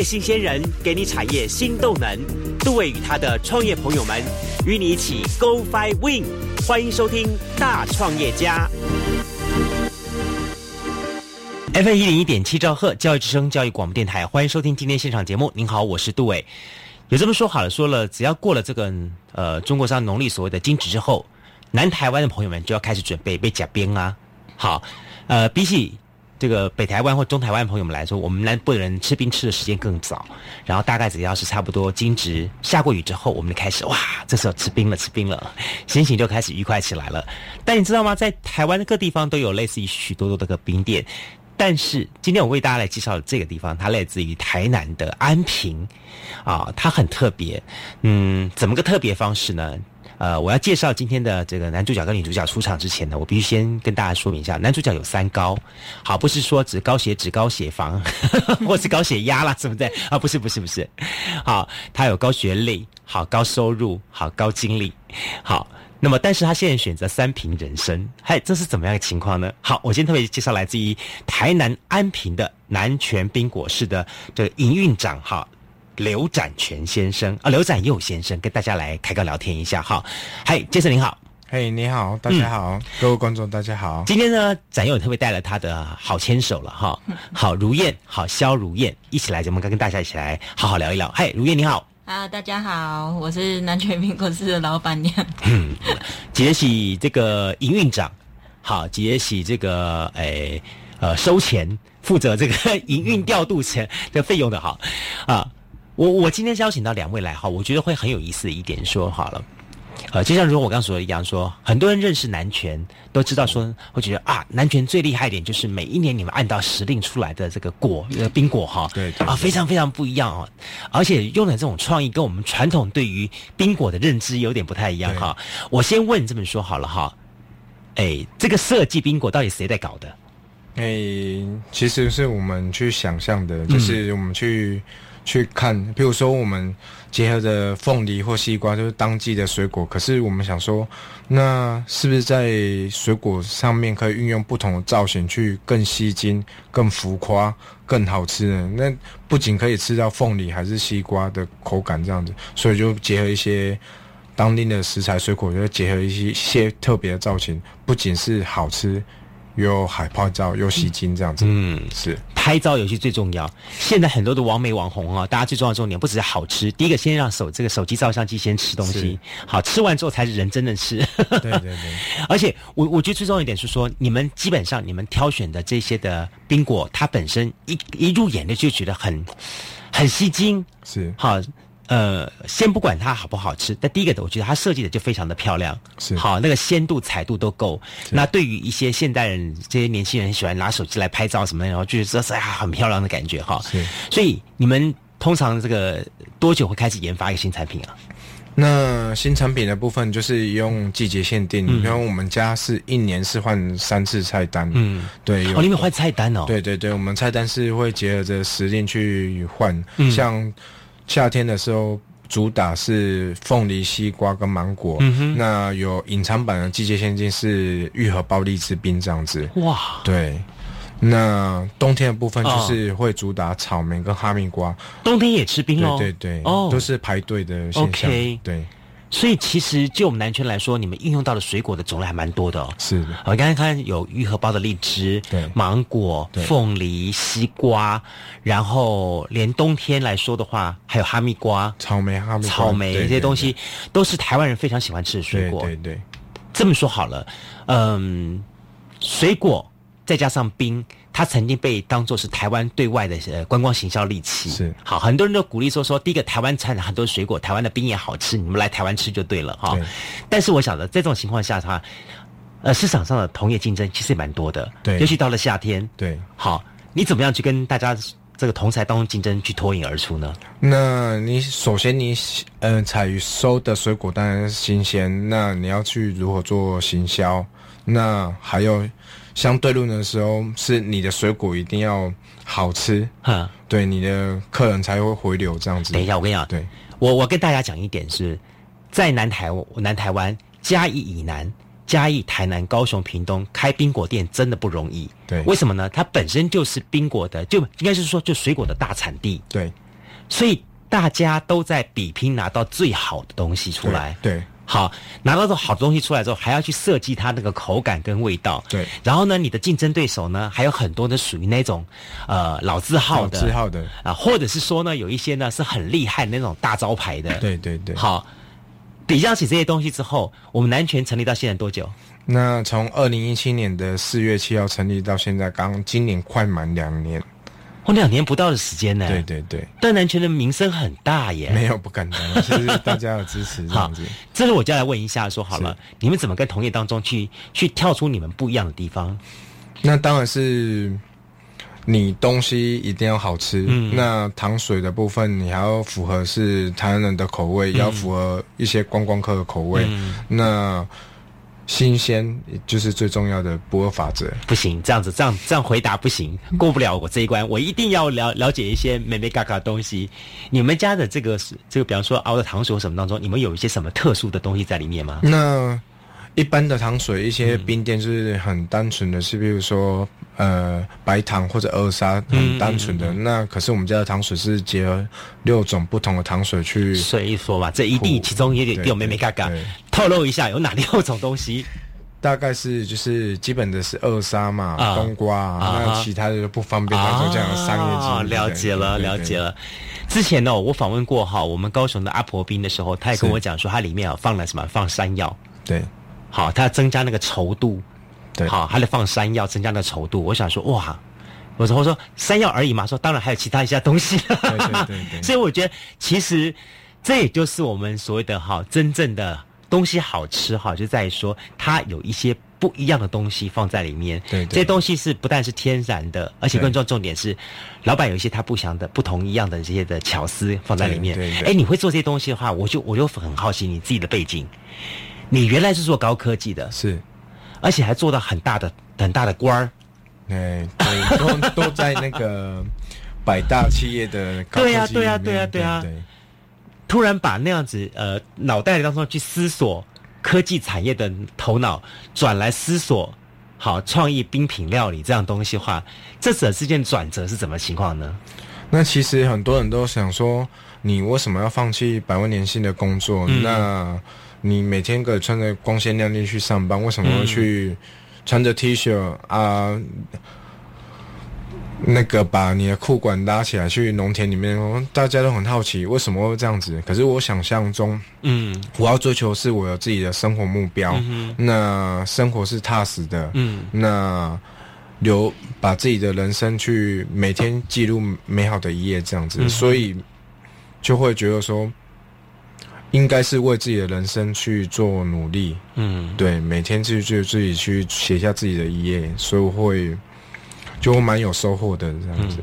业新鲜人给你产业新动能。杜伟与他的创业朋友们与你一起 Go Fly Win。欢迎收听《大创业家》。FM 一零一点七兆赫教育之声教育广播电台，欢迎收听今天现场节目。您好，我是杜伟。有这么说好了，说了，只要过了这个呃中国上农历所谓的惊蛰之后，南台湾的朋友们就要开始准备被甲边啊。好，呃，比起这个北台湾或中台湾朋友们来说，我们南部的人吃冰吃的时间更早。然后大概只要是差不多惊蛰下过雨之后，我们就开始哇，这时候吃冰了，吃冰了，心情就开始愉快起来了。但你知道吗？在台湾的各地方都有类似于许多多的个冰店。但是今天我为大家来介绍的这个地方，它来自于台南的安平，啊，它很特别。嗯，怎么个特别方式呢？呃，我要介绍今天的这个男主角跟女主角出场之前呢，我必须先跟大家说明一下，男主角有三高，好，不是说指高血脂、高血防，或是高血压啦什么的啊，不是，不是，不是，好，他有高学历，好，高收入，好，高精力，好。那么，但是他现在选择三平人生，嗨，这是怎么样的情况呢？好，我先特别介绍来自于台南安平的南泉冰果室的这个营运长哈刘展全先生啊，刘展佑先生跟大家来开个聊天一下哈。嗨，杰森您好，嘿，你好，大家好，各位观众大家好。今天呢，展佑特别带了他的好牵手了哈，好如燕，好肖如燕一起来节目，跟跟大家一起来好好聊一聊。嗨，如燕你好。啊，大家好，我是南泉苹果市的老板娘。嗯，杰喜这个营运长，好，杰喜这个诶呃收钱，负责这个 营运调度钱的费用的哈啊，我我今天邀请到两位来哈，我觉得会很有意思的一点说好了。呃，就像如我刚刚说的一样，说很多人认识南拳，都知道说会觉得啊，南拳最厉害一点就是每一年你们按照时令出来的这个果，呃，冰果哈，对啊，非常非常不一样哦，而且用的这种创意跟我们传统对于冰果的认知有点不太一样哈。我先问这么说好了哈，哎，这个设计冰果到底谁在搞的？哎，其实是我们去想象的，就是我们去。去看，比如说我们结合着凤梨或西瓜，就是当季的水果。可是我们想说，那是不是在水果上面可以运用不同的造型，去更吸睛、更浮夸、更好吃呢？那不仅可以吃到凤梨，还是西瓜的口感这样子。所以就结合一些当地的食材、水果，就结合一些些特别的造型，不仅是好吃。有海泡照，又吸睛这样子。嗯，是拍照游戏最重要。现在很多的网美网红啊，大家最重要的重点不只是好吃，第一个先让手这个手机照相机先吃东西，好吃完之后才是人真的吃。对对对。而且我我觉得最重要一点是说，你们基本上你们挑选的这些的冰果，它本身一一入眼的就觉得很很吸睛。是好。呃，先不管它好不好吃，但第一个，我觉得它设计的就非常的漂亮，是好那个鲜度、彩度都够。那对于一些现代人、这些年轻人喜欢拿手机来拍照什么的，然后就是说是啊很漂亮的感觉哈。是，所以你们通常这个多久会开始研发一个新产品啊？那新产品的部分就是用季节限定，因为我们家是一年是换三次菜单。嗯，对，哦，你们换菜单哦？对对对，我们菜单是会结合着时令去换，像。夏天的时候，主打是凤梨、西瓜跟芒果。嗯哼，那有隐藏版的季节限定是愈合包荔枝冰这样子。哇，对。那冬天的部分就是会主打草莓跟哈密瓜。冬天也吃冰哦？对对对，哦，都是排队的现象。对。所以其实就我们南圈来说，你们应用到的水果的种类还蛮多的哦。是的，我刚才看有愈合包的荔枝，对，芒果、凤梨、西瓜，然后连冬天来说的话，还有哈密瓜、草莓、哈密草莓这些东西，都是台湾人非常喜欢吃的水果。对对，这么说好了，嗯，水果再加上冰。它曾经被当做是台湾对外的呃观光行销利器，是好，很多人都鼓励说说，第一个台湾产很多水果，台湾的冰也好吃，你们来台湾吃就对了哈。但是我晓得在这种情况下，它呃市场上的同业竞争其实也蛮多的，对，尤其到了夏天，对，好，你怎么样去跟大家这个同材当中竞争，去脱颖而出呢？那你首先你嗯采收的水果当然是新鲜，那你要去如何做行销？那还有。相对论的时候，是你的水果一定要好吃，哈，对你的客人才会回流这样子。等一下，我跟你讲，对我我跟大家讲一点是，在南台南台湾嘉义以南，嘉义、台南、高雄、屏东开冰果店真的不容易。对为什么呢？它本身就是冰果的，就应该是说就水果的大产地，对，所以大家都在比拼拿到最好的东西出来。对，好，拿到这好东西出来之后，还要去设计它那个口感跟味道。对然后呢，你的竞争对手呢，还有很多的属于那种呃老字号的，老字号的啊，或者是说呢，有一些呢是很厉害的那种大招牌的。，对对对。好，比较起这些东西之后，我们南泉成立到现在多久？那从二零一七年的四月七号成立到现在，刚今年快满两年。哦，两年不到的时间呢。对，对对，但南泉的名声很大耶。没有不敢当，就是大家的支持 这好样子。，这是我就要来问一下，说好了，你们怎么跟同业当中去去跳出你们不一样的地方？那当然是你东西一定要好吃。嗯那糖水的部分，你还要符合是台湾人的口味，要符合一些观光客的口味。嗯那新鲜就是最重要的不二法则。不行，这样子，这样这样回答不行，过不了我这一关。我一定要了了解一些美美嘎嘎的东西。你们家的这个是这个，比方说熬的糖水什么当中，你们有一些什么特殊的东西在里面吗？那一般的糖水，一些冰店就是很单纯的是，比如说呃白糖或者二砂，很单纯的。那可是我们家的糖水是结合六种不同的糖水去所以说吧，这一定其中也得对有妹妹嘎嘎，透露一下有哪六种东西？大概是就是基本的是二砂嘛、啊冬瓜啊，其他的就不方便他说这样的商业机啊，密。了解了，了解。了。之前呢，我访问过哈，我们高雄的阿婆冰的时候，他也跟我讲说，它里面啊放了什么？放山药，对好，它增加那个稠度，对好，还得放山药增加那个稠度。我想说，哇，我说我说山药而已嘛，说当然还有其他一些东西。对对对对 所以我觉得其实这也就是我们所谓的哈真正的东西好吃哈，就在于说它有一些不一样的东西放在里面。对对这些东西是不但是天然的，而且更重要重点是，老板有一些他不想的不同一样的这些的巧思放在里面。对哎，你会做这些东西的话，我就我就很好奇你自己的背景。你原来是做高科技的，是，而且还做到很大的很大的官儿。哎对，都都在那个 百大企业的高科对呀对呀对呀对呀对突然把那样子呃脑袋当中去思索科技产业的头脑，转来思索好创意冰品料理这样东西的话，这者之间转折是怎么情况呢？那其实很多人都想说，你为什么要放弃百万年薪的工作？嗯那你每天可以穿着光鲜亮丽去上班，为什么要去穿着 T 恤啊？那个把你的裤管拉起来去农田里面，大家都很好奇为什么会这样子。可是我想象中，嗯。我要追求是我有自己的生活目标，那生活是踏实的，嗯。那留把自己的人生去每天记录美好的一页这样子，嗯所以就会觉得说，应该是为自己的人生去做努力，嗯，对，每天去就自己去写下自己的一页，所以我会就会蛮有收获的这样子。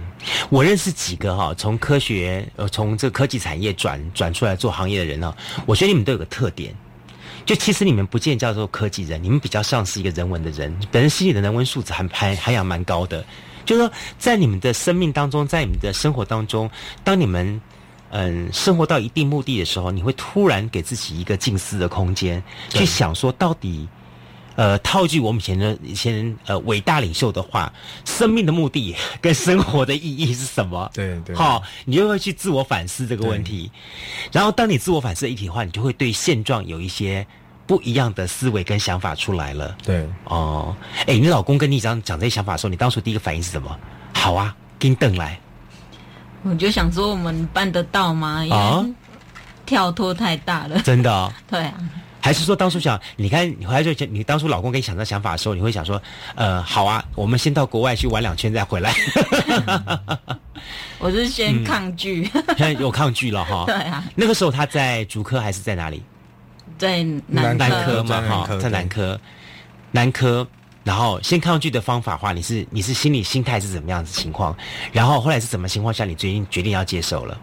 我认识几个哈、从科学呃从这个科技产业转转出来做行业的人哈、我觉得你们都有个特点。就其实你们不见叫做科技人，你们比较像是一个人文的人，本身心里的人文素质还还还养蛮高的。就是说，在你们的生命当中，在你们的生活当中，当你们嗯生活到一定目的的时候，你会突然给自己一个静思的空间，去想说到底。呃，套句我们以前的以前呃伟大领袖的话，生命的目的跟生活的意义是什么？对对好，你就会去自我反思这个问题。然后，当你自我反思一体化，你就会对现状有一些不一样的思维跟想法出来了。对，哦，哎，你老公跟你讲讲这些想法的时候，你当初第一个反应是什么？好啊，给你瞪来我就想说我们办得到吗？因啊为跳脱太大了。真的、哦。对啊，还是说当初想，你看你回来就讲，你当初老公跟你想这想法的时候，你会想说，呃，好啊，我们先到国外去玩两圈再回来，我是先抗拒。现在 有抗拒了哈。对啊，那个时候他在竹科还是在哪里？在南南科科嘛，在南哈，在科南科，南科。然后先抗拒的方法的话，你是你是心理心态是怎么样子情况？然后后来是什么情况下你决定决定要接受了？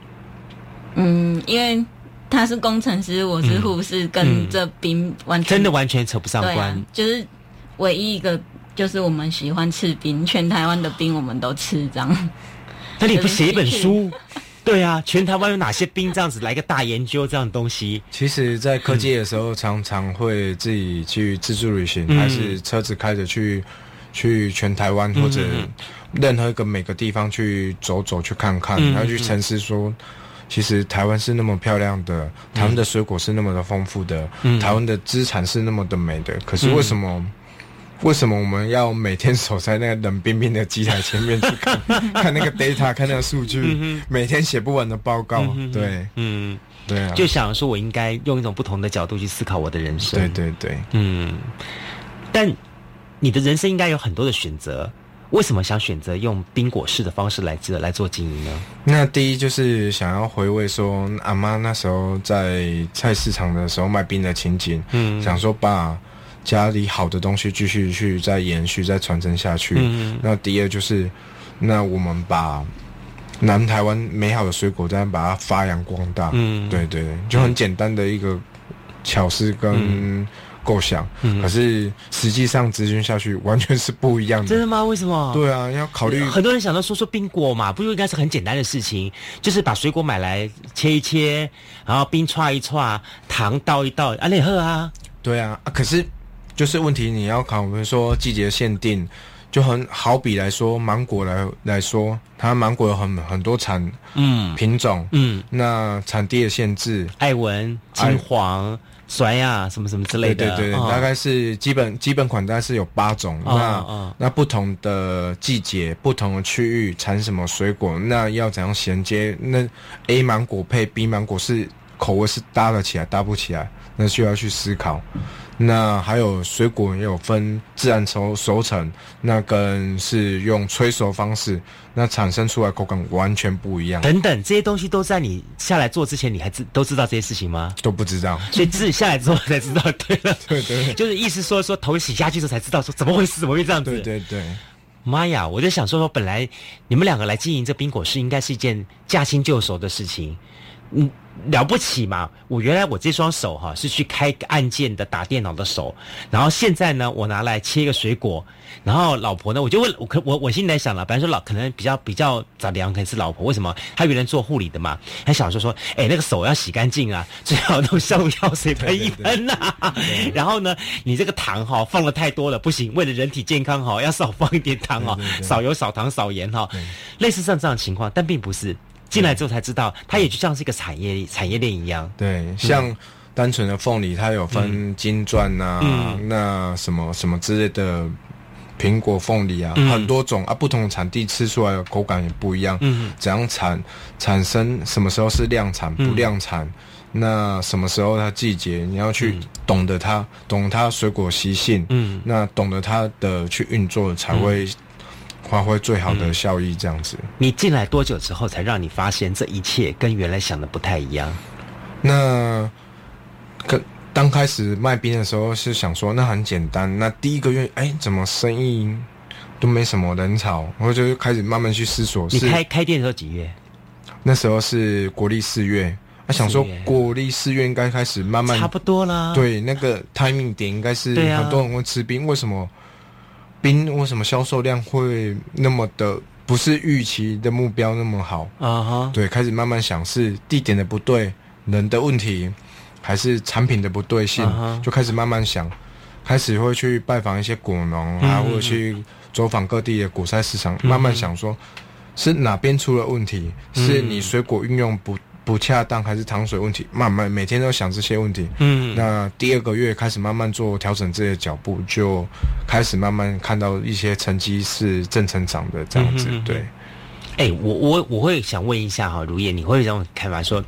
嗯，因为他是工程师，我是护士，跟这兵完全真的完全扯不上对关。啊，就是唯一一个就是我们喜欢吃冰，全台湾的冰我们都吃这样。那你不写一本书？对啊，全台湾有哪些兵这样子来个大研究这样的东西？其实，在科技的时候，常常会自己去自助旅行，嗯还是车子开着去去全台湾或者任何一个每个地方去走走去看看，嗯然后去沉思说。其实台湾是那么漂亮的，台湾的水果是那么的丰富的，嗯台湾的资产是那么的美的。可是为什么？为什么我们要每天守在那个冷冰冰的机台前面去看 看那个 data，看那个数据，每天写不完的报告？对嗯，对啊，就想说我应该用一种不同的角度去思考我的人生。对对对。嗯，但你的人生应该有很多的选择，为什么想选择用冰果式的方式来做来做经营呢？那第一就是想要回味说阿妈那时候在菜市场的时候卖冰的情景，嗯想说把家里好的东西继续去再延续、再传承下去。嗯那第二就是，那我们把南台湾美好的水果再把它发扬光大。嗯对对对，就很简单的一个巧思跟构想，嗯可是实际上执行下去完全是不一样的。真的吗？为什么？对啊，要考虑很多人想到说说冰果嘛，不就应该是很简单的事情，就是把水果买来切一切，然后冰串一串，糖倒一倒，啊，那喝啊。对啊，啊可是就是问题，你要考，比如说季节限定，就很好比来说，芒果来来说，它芒果有很很多产嗯。品种，嗯，那产地的限制，艾文、金黄、酸呀，什么什么之类的，对对对，哦。大概是基本基本款大概是有八种，哦那、哦。那不同的季节、不同的区域产什么水果，那要怎样衔接？那 A 芒果配 B 芒果是口味是搭得起来，搭不起来，那需要去思考。那还有水果也有分自然熟熟成，那跟是用催熟方式，那产生出来口感完全不一样，等等，这些东西都在你下来做之前，你还知都知道这些事情吗？都不知道。所以自己下来之后才知道，对了，对对就是意思说说头洗下去之后才知道说怎么回事，怎么会这样子？对对对，妈呀！我就想说说，本来你们两个来经营这冰果室，应该是一件驾轻就熟的事情。嗯，了不起嘛！我原来我这双手哈是去开按键的打电脑的手，然后现在呢，我拿来切一个水果，然后老婆呢，我就问我可我我心里在想了，本来说老可能比较比较早凉，可能是老婆，为什么？她原来做护理的嘛，她想说说，哎，那个手要洗干净啊，最好用消毒药水喷一喷呐、然后呢，你这个糖哈放的太多了，不行，为了人体健康哈，要少放一点糖哈，少油少糖少盐哈，类似像这样的情况，但并不是。进来之后才知道，它也就像是一个产业产业链一样。对，像单纯的凤梨，它有分金钻呐、嗯。那什么什么之类的苹果、凤梨啊，嗯。很多种啊，不同的产地吃出来的口感也不一样。嗯，怎样产产生，什么时候是量产，不量产？那什么时候它季节，你要去懂得它，懂它水果习性，嗯，那懂得它的去运作，才会发挥最好的效益。这样子，你进来多久之后才让你发现这一切跟原来想的不太一样？那跟刚开始卖冰的时候是想说，那很简单。那第一个月，哎，怎么生意都没什么人潮？我就开始慢慢去思索。你是开开店的时候几月？那时候是国历四月，啊，想说国历四月应该开始慢慢差不多啦。，对那个 timing 点应该是很多人会吃冰，为什么冰为什么销售量会那么的不是预期的目标那么好？啊哈，对，开始慢慢想是地点的不对，人的问题，还是产品的不对性就开始慢慢想，开始会去拜访一些果农啊，嗯。或者去走访各地的果菜市场，慢慢想说，是哪边出了问题？是嗯。你水果运用不不恰当，还是糖水问题？慢慢每天都想这些问题。嗯，那第二个月开始慢慢做调整自己的脚步，就开始慢慢看到一些成绩是正成长的这样子。对，哎、我我我会想问一下哈，如叶，你会有这种看法说，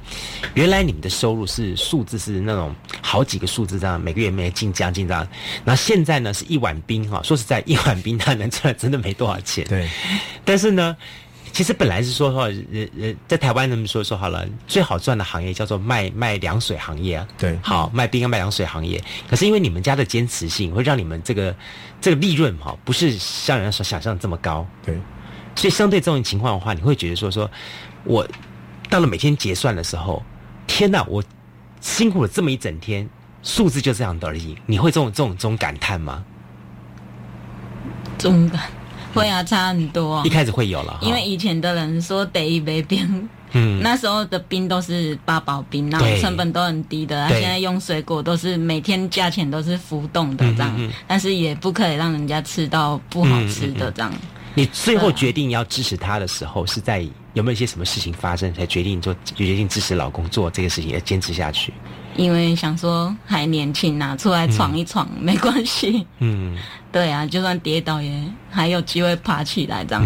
原来你们的收入是数字是那种好几个数字这样，每个月没进账进账，然后现在呢是一碗冰哈，说实在，一碗冰它能赚真的没多少钱。对，但是呢，其实本来是说说，呃呃，在台湾那么说说好了，最好赚的行业叫做卖卖凉水行业啊。对好，卖冰跟卖凉水行业，可是因为你们家的坚持性，会让你们这个这个利润哈，不是像人所想象的这么高。对。所以相对这种情况的话，你会觉得说说，我到了每天结算的时候，天哪，我辛苦了这么一整天，数字就这样的而已。你会这种这种这种感叹吗？中感会啊，差很多、啊一。开始会有了，因为以前的人说得一杯冰嗯，那时候的冰都是八宝冰，然后成本都很低的。现在用水果都是每天价钱都是浮动的这样，嗯嗯嗯但是也不可以让人家吃到不好吃的这样。你最后决定要支持他的时候，是在有没有一些什么事情发生，才决定做决定支持老公做这个事情，要坚持下去？因为想说还年轻啊，出来闯一闯、没关系。嗯，对啊，就算跌倒也还有机会爬起来这样。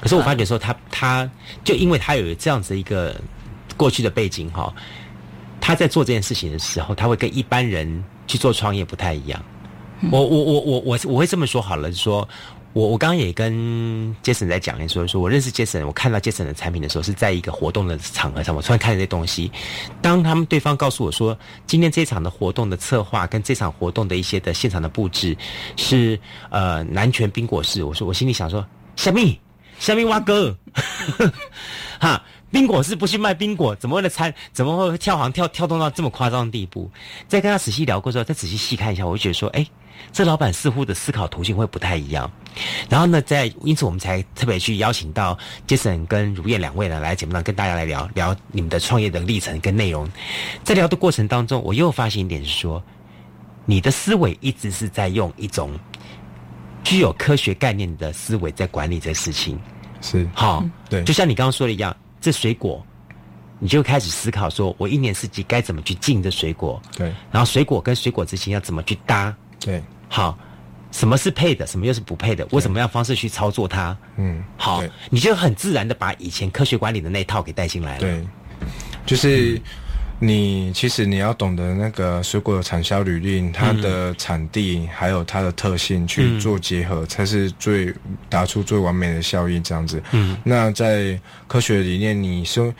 可是我发觉说他他就因为他有这样子一个过去的背景哈，他在做这件事情的时候，他会跟一般人去做创业不太一样。我我我我我我会这么说好了，说我我刚刚也跟 Jason 在讲，说说我认识 Jason，我看到 Jason 的产品的时候是在一个活动的场合上，我突然看到这东西。当他们对方告诉我说，今天这场的活动的策划跟这场活动的一些的现场的布置是呃南拳冰果室，我说我心里想说，小蜜小蜜蛙哥，哈。冰果是不去卖冰果，怎么会的餐怎么会跳行跳跳动到这么夸张的地步？再跟他仔细聊过之后，再仔细细看一下，我就觉得说，哎，这老板似乎的思考途径会不太一样。然后呢，在因此我们才特别去邀请到 Jason 跟如燕两位呢来节目上跟大家来聊聊你们的创业的历程跟内容。在聊的过程当中，我又发现一点是说，你的思维一直是在用一种具有科学概念的思维在管理这事情。是好，对就像你刚刚说的一样，这水果，你就开始思考说，我一年四季该怎么去进这水果，对。然后水果跟水果之间要怎么去搭，对，好，什么是配的，什么又是不配的，我怎么样方式去操作它，嗯，好，你就很自然的把以前科学管理的那一套给带进来了，对，就是你其实你要懂得那个水果的产销履历，它的产地还有它的特性去做结合，才是最达出最完美的效益。这样子，嗯，那在科学理念，你说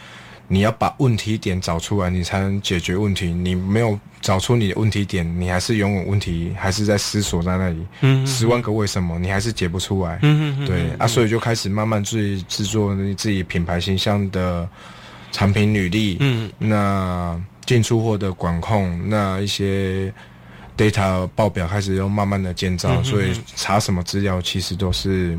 你要把问题点找出来，你才能解决问题。你没有找出你的问题点，你还是永远问题还是在思索在那里，嗯，十万个为什么，你还是解不出来，嗯嗯对啊，所以就开始慢慢自己制作你自己品牌形象的产品履历，嗯，那进出货的管控，那一些 data 报表开始又慢慢的建造，所以查什么资料其实都是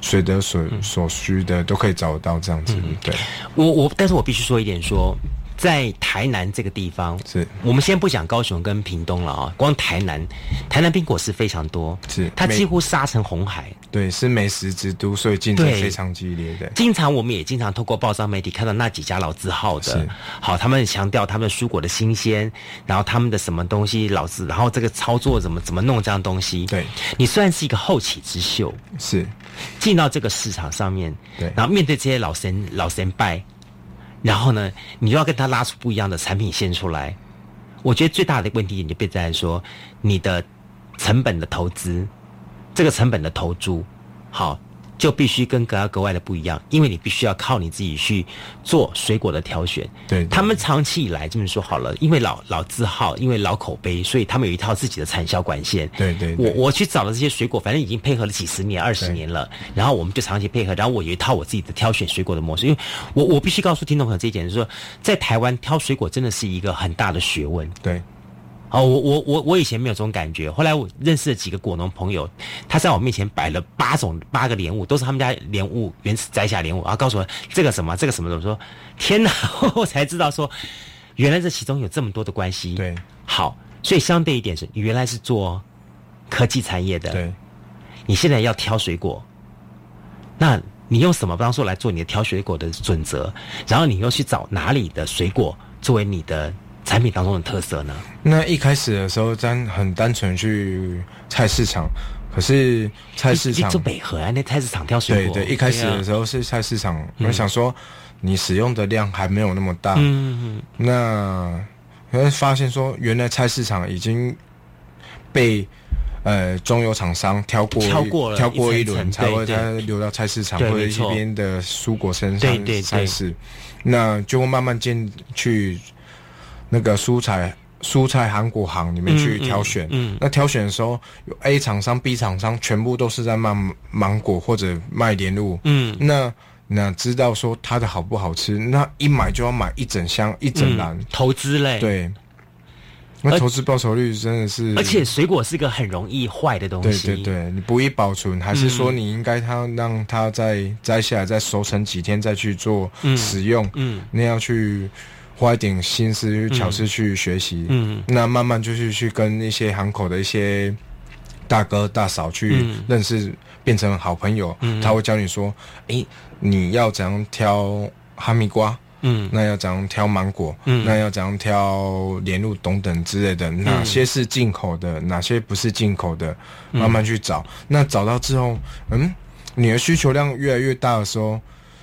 随得所所需的，都可以找得到这样子，对，我我，但是我必须说一点说。在台南这个地方，是。我们先不讲高雄跟屏东了啊，光台南，台南冰果是非常多，是。它几乎杀成红海。对，是美食之都，所以竞争非常激烈的，经常我们也经常透过报章媒体看到那几家老字号的，好，他们强调他们的蔬果的新鲜，然后他们的什么东西老字，然后这个操作怎么怎么弄这样东西。对，你虽然是一个后起之秀，是。进到这个市场上面，对。然后面对这些老神老神拜，然后呢，你就要跟他拉出不一样的产品线出来。我觉得最大的问题点就变在说你的成本的投资，这个成本的投注，好。就必须跟格外格外的不一样，因为你必须要靠你自己去做水果的挑选。对对他们长期以来这么说好了，因为老老字号，因为老口碑，所以他们有一套自己的产销管线。对对对我我去找了这些水果，反正已经配合了几十年、二十年了，然后我们就长期配合，然后我有一套我自己的挑选水果的模式。因为我我必须告诉听众朋友这一点，就是说，在台湾挑水果真的是一个很大的学问。对，哦，我我我我以前没有这种感觉，后来我认识了几个果农朋友，他在我面前摆了八种八个莲雾，都是他们家莲雾原始摘下莲雾，然后告诉我这个什么这个什么的，我说天哪，我才知道说原来这其中有这么多的关系。对，好，所以相对一点是，你原来是做科技产业的，对，你现在要挑水果，那你用什么方式来做你的挑水果的准则？然后你又去找哪里的水果作为你的产品当中的特色呢？那一开始的时候，单很单纯去菜市场，可是菜市场你做北河啊，那菜市场挑水果，对对，一开始的时候是菜市场，我想说你使用的量还没有那么大，嗯，那会发现说原来菜市场已经被呃中游厂商挑过挑过了挑过一轮，才会再流到菜市场或者一边的蔬果身上对菜市，那就会慢慢进去那个蔬菜。蔬菜韩国行里面去挑选，嗯嗯那挑选的时候，有 A 厂商、B 厂商全部都是在卖芒果或者卖莲雾，嗯那那知道说它的好不好吃，那一买就要买一整箱一整篮，嗯投资类，，对。那投资报酬率真的是，而且水果是个很容易坏的东西。对对对，你不易保存，还是说你应该它让它再摘下来，再熟成几天再去做使用？嗯，那要去花一点心思、巧思去学习。嗯，那慢慢就是去跟一些行口的一些大哥大嫂去认识，变成好朋友。嗯，他会教你说：“哎，你要怎样挑哈密瓜？”嗯，那要怎样挑芒果？嗯，那要怎样挑莲露等等之类的？哪些是进口的？哪些不是进口的？慢慢去找。那找到之后，嗯，你的需求量越来越大的时候，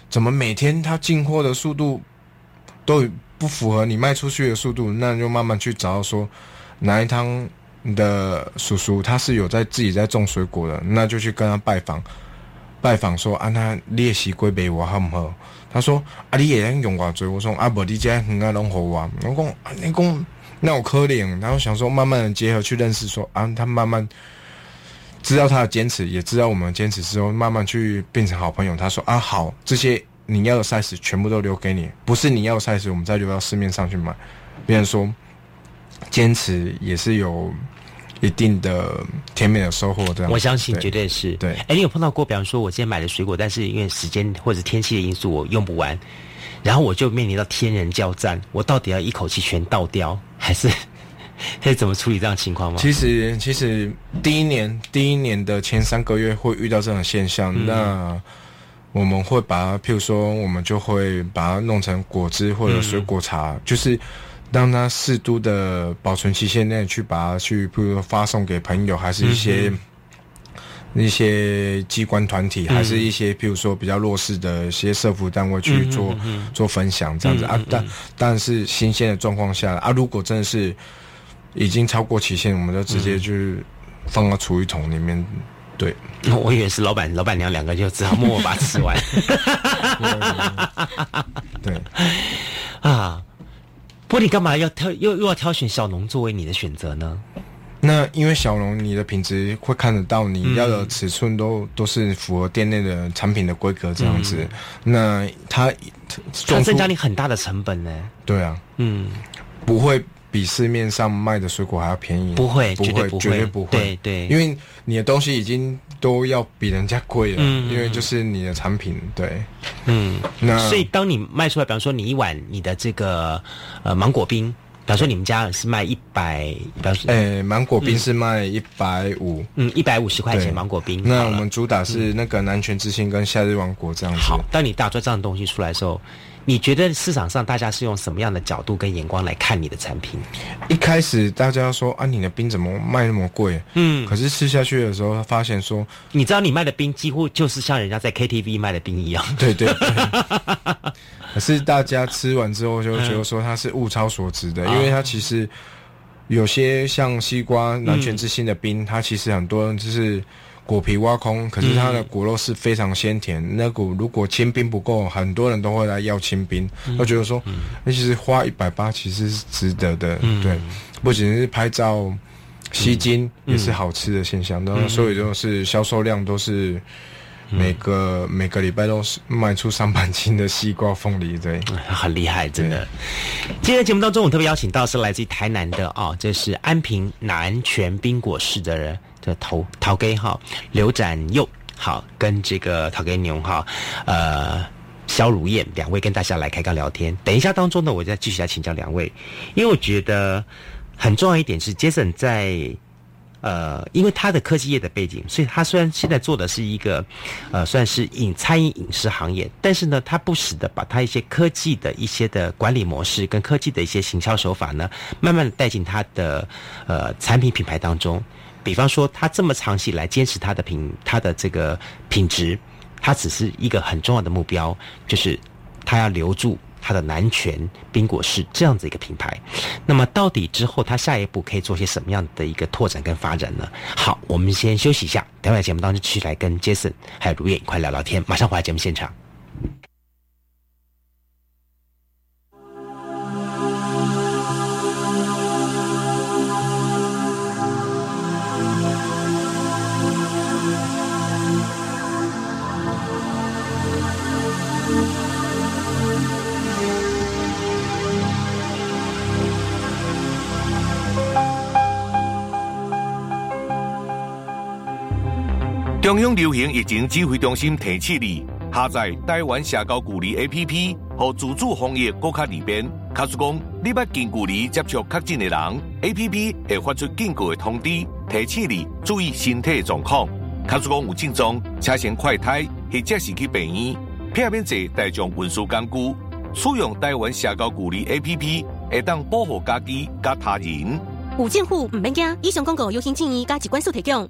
怎么每天他进货的速度都不符合你卖出去的速度？那就慢慢去找到说，哪一趟的叔叔他是有在自己在种水果的，那就去跟他拜访，拜访说啊，他练习归北我好不好？他说：“啊，你也能用偌多？”我说：“啊，无你这很爱拢好我。”我讲：“你讲那我可怜。”然后想说，慢慢的结合去认识，说啊，他慢慢知道他的坚持，也知道我们坚持之后，慢慢去变成好朋友。他说：“啊，好，这些你要的 size 全部都留给你，不是你要的 size，我们再留到市面上去买。”别人说，坚持也是有。一定的甜美的收获，这样我相信绝对是。对，哎，你有碰到过？比方说，我今天买的水果，但是因为时间或者天气的因素，我用不完，然后我就面临到天人交战，我到底要一口气全倒掉，还是 还是怎么处理这样情况吗？其实，其实第一年第一年的前三个月会遇到这种现象，那我们会把，譬如说，我们就会把它弄成果汁或者水果茶，就是。让它适度的保存期限内去把它去，譬如说发送给朋友，还是一些一些机关团体，还是一些譬如说比较弱势的一些社福单位去做做分享这样子啊。但但是新鲜的状况下啊，如果真的是已经超过期限，我们就直接就放到厨余桶里面。对，我以为是老板老板娘两个就只好默默把它吃完。对 啊。不过，你干嘛要挑又又要挑选小农作为你的选择呢？那因为小农你的品质会看得到，你要的尺寸都都是符合店内的产品的规格这样子。那它它增加你很大的成本呢？对啊，嗯，不会比市面上卖的水果还要便宜，不会，不会，绝对不会，对对，因为你的东西已经。都要比人家贵了，嗯因为就是你的产品，对，嗯，那所以当你卖出来，比方说你一碗你的这个呃芒果冰，比方说你们家是卖一百，比方说，诶，芒果冰是卖一百五，嗯，一百五十块钱芒果冰。那我们主打是那个南拳之星跟夏日王国这样子。好，当你打出这样的东西出来的时候。你觉得市场上大家是用什么样的角度跟眼光来看你的产品？一开始大家说啊，你的冰怎么卖那么贵？嗯，可是吃下去的时候，发现说，你知道你卖的冰几乎就是像人家在 KTV 卖的冰一样。对 对。可是大家吃完之后就觉得说它是物超所值的，因为它其实有些像西瓜南泉之星的冰，它其实很多人就是。果皮挖空，可是它的果肉是非常鲜甜。那股如果清冰不够，很多人都会来要清冰。他觉得说，那其实花一百八其实是值得的。对，不仅是拍照吸金，也是好吃的现象。然后所以就是销售量都是每个每个礼拜都是卖出上百斤的西瓜、凤梨。对，很厉害，真的。今天节目当中，我特别邀请到是来自于台南的啊，这是安平南泉冰果室的人。的陶陶给哈刘展佑好跟这个陶给牛哈呃肖如燕两位跟大家来开个聊天。等一下当中呢，我再继续来请教两位，因为我觉得很重要一点是，Jason 在呃，因为他的科技业的背景，所以他虽然现在做的是一个呃算是饮餐饮饮食行业，但是呢，他不时的把他一些科技的一些的管理模式跟科技的一些行销手法呢，慢慢的带进他的呃产品品牌当中。比方说，他这么长期来坚持他的品，他的这个品质，他只是一个很重要的目标，就是他要留住他的南泉冰果室这样子一个品牌。那么，到底之后他下一步可以做些什么样的一个拓展跟发展呢？好，我们先休息一下，待会儿节目当中继续来跟 Jason 还有如燕一块聊聊天，马上回来节目现场。中央流行疫情指挥中心提醒你，下载台湾社交距离 APP，和自主防疫更加利便。卡叔讲，你捌近距离接触确诊的人，APP 会发出警告的通知，提醒你注意身体状况。卡叔讲有症状，车先快胎，或者是去病院。避免坐大众运输工具，使用台湾社交距离 APP，会当保护家己甲他人。有政府唔免惊，以上广告由行建议加机关署提供。